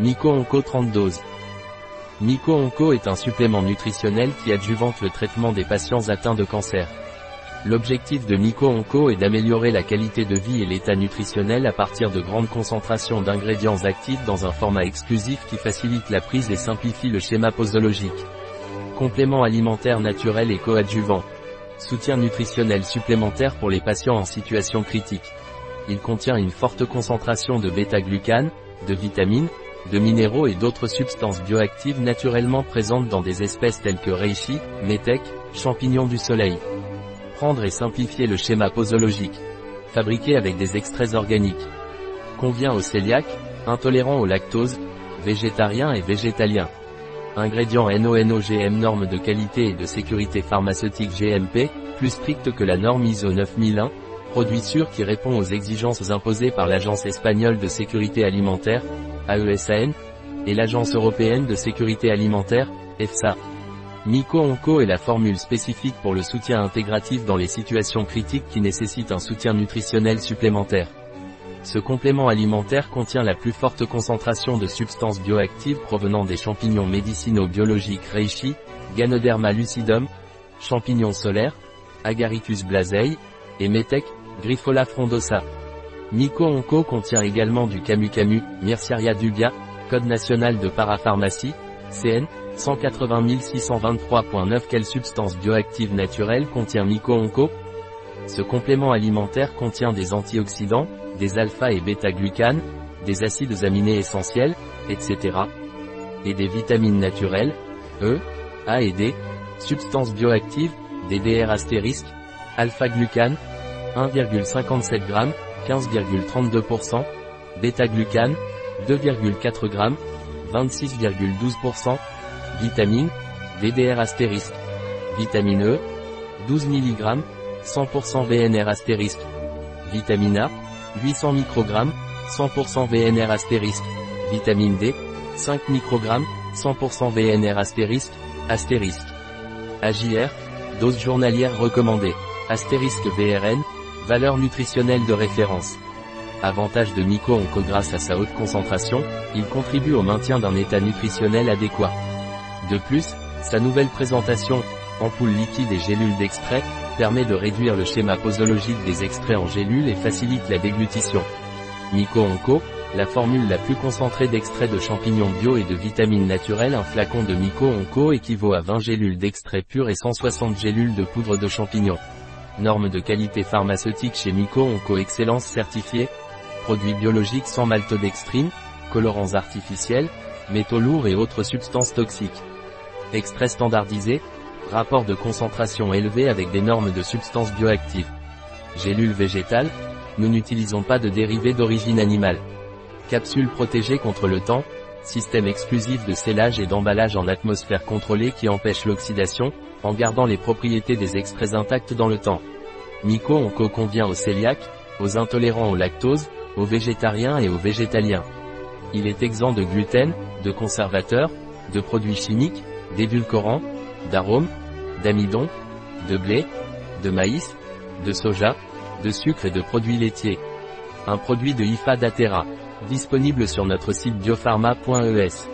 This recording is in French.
Nico Onco 30 doses. Nico Onco est un supplément nutritionnel qui adjuvante le traitement des patients atteints de cancer. L'objectif de Nico Onco est d'améliorer la qualité de vie et l'état nutritionnel à partir de grandes concentrations d'ingrédients actifs dans un format exclusif qui facilite la prise et simplifie le schéma posologique. Complément alimentaire naturel et coadjuvant. Soutien nutritionnel supplémentaire pour les patients en situation critique. Il contient une forte concentration de bêta-glucane, de vitamines, de minéraux et d'autres substances bioactives naturellement présentes dans des espèces telles que reishi, métèque, champignons du soleil. Prendre et simplifier le schéma posologique. Fabriqué avec des extraits organiques. Convient aux cœliaques, intolérants au lactose, végétariens et végétaliens. Ingrédients NONOGM normes de qualité et de sécurité pharmaceutique GMP, plus strictes que la norme ISO 9001, produit sûr qui répond aux exigences imposées par l'Agence espagnole de sécurité alimentaire, AESAN, et l'Agence européenne de sécurité alimentaire, EFSA. Nico Onco est la formule spécifique pour le soutien intégratif dans les situations critiques qui nécessitent un soutien nutritionnel supplémentaire. Ce complément alimentaire contient la plus forte concentration de substances bioactives provenant des champignons médicinaux biologiques reishi, Ganoderma lucidum, champignons solaires, Agaricus blazei, et Metec, Grifola frondosa. Nico Onco contient également du camu camu, Myrciaria dubia, code national de parapharmacie, CN, 180 623.9 Quelle substance bioactive naturelle contient Nico Onco? Ce complément alimentaire contient des antioxydants, des alpha et bêta-glucanes, des acides aminés essentiels, etc. Et des vitamines naturelles, E, A et D, substances bioactives, des DR astérisques, alpha-glucane, 1,57 g, 15,32%, bêta-glucane, 2,4 g, 26,12%, vitamine, VDR astérisque, vitamine E, 12 mg, 100% VNR astérisque, vitamine A, 800 microgrammes, 100% VNR astérisque, vitamine D, 5 microgrammes, 100% VNR astérisque, astérisque. AJR, dose journalière recommandée, astérisque VRN, valeur nutritionnelle de référence. Avantage de Nico Onco grâce à sa haute concentration, il contribue au maintien d'un état nutritionnel adéquat. De plus, sa nouvelle présentation, ampoule liquide et gélule d'extrait, permet de réduire le schéma posologique des extraits en gélules et facilite la déglutition. Nico Onco, la formule la plus concentrée d'extraits de champignons bio et de vitamines naturelles Un flacon de Nico Onco équivaut à 20 gélules d'extrait pur et 160 gélules de poudre de champignons. Norme de qualité pharmaceutique chez Nico Onco Excellence certifiée. Produits biologiques sans maltodextrine, colorants artificiels, métaux lourds et autres substances toxiques. Extrait standardisé, rapport de concentration élevé avec des normes de substances bioactives. Gélules végétales, nous n'utilisons pas de dérivés d'origine animale. Capsule protégée contre le temps, système exclusif de scellage et d'emballage en atmosphère contrôlée qui empêche l'oxydation, en gardant les propriétés des extraits intacts dans le temps. Nico Onco convient aux cœliaques, aux intolérants au lactose, aux végétariens et aux végétaliens. Il est exempt de gluten, de conservateurs, de produits chimiques, d'édulcorants, d'arômes, d'amidon, de blé, de maïs, de soja, de sucre et de produits laitiers. Un produit de IFA Datera. Disponible sur notre site biopharma.es.